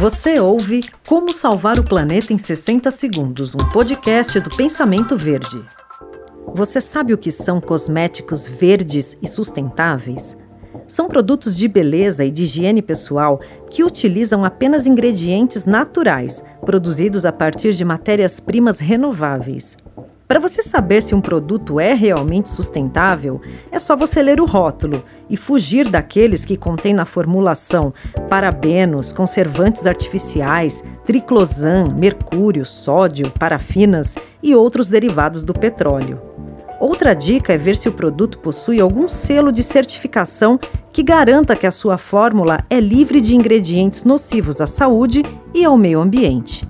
Você ouve Como Salvar o Planeta em 60 Segundos, um podcast do Pensamento Verde. Você sabe o que são cosméticos verdes e sustentáveis? São produtos de beleza e de higiene pessoal que utilizam apenas ingredientes naturais, produzidos a partir de matérias-primas renováveis. Para você saber se um produto é realmente sustentável, é só você ler o rótulo e fugir daqueles que contêm na formulação parabenos, conservantes artificiais, triclosan, mercúrio, sódio, parafinas e outros derivados do petróleo. Outra dica é ver se o produto possui algum selo de certificação que garanta que a sua fórmula é livre de ingredientes nocivos à saúde e ao meio ambiente.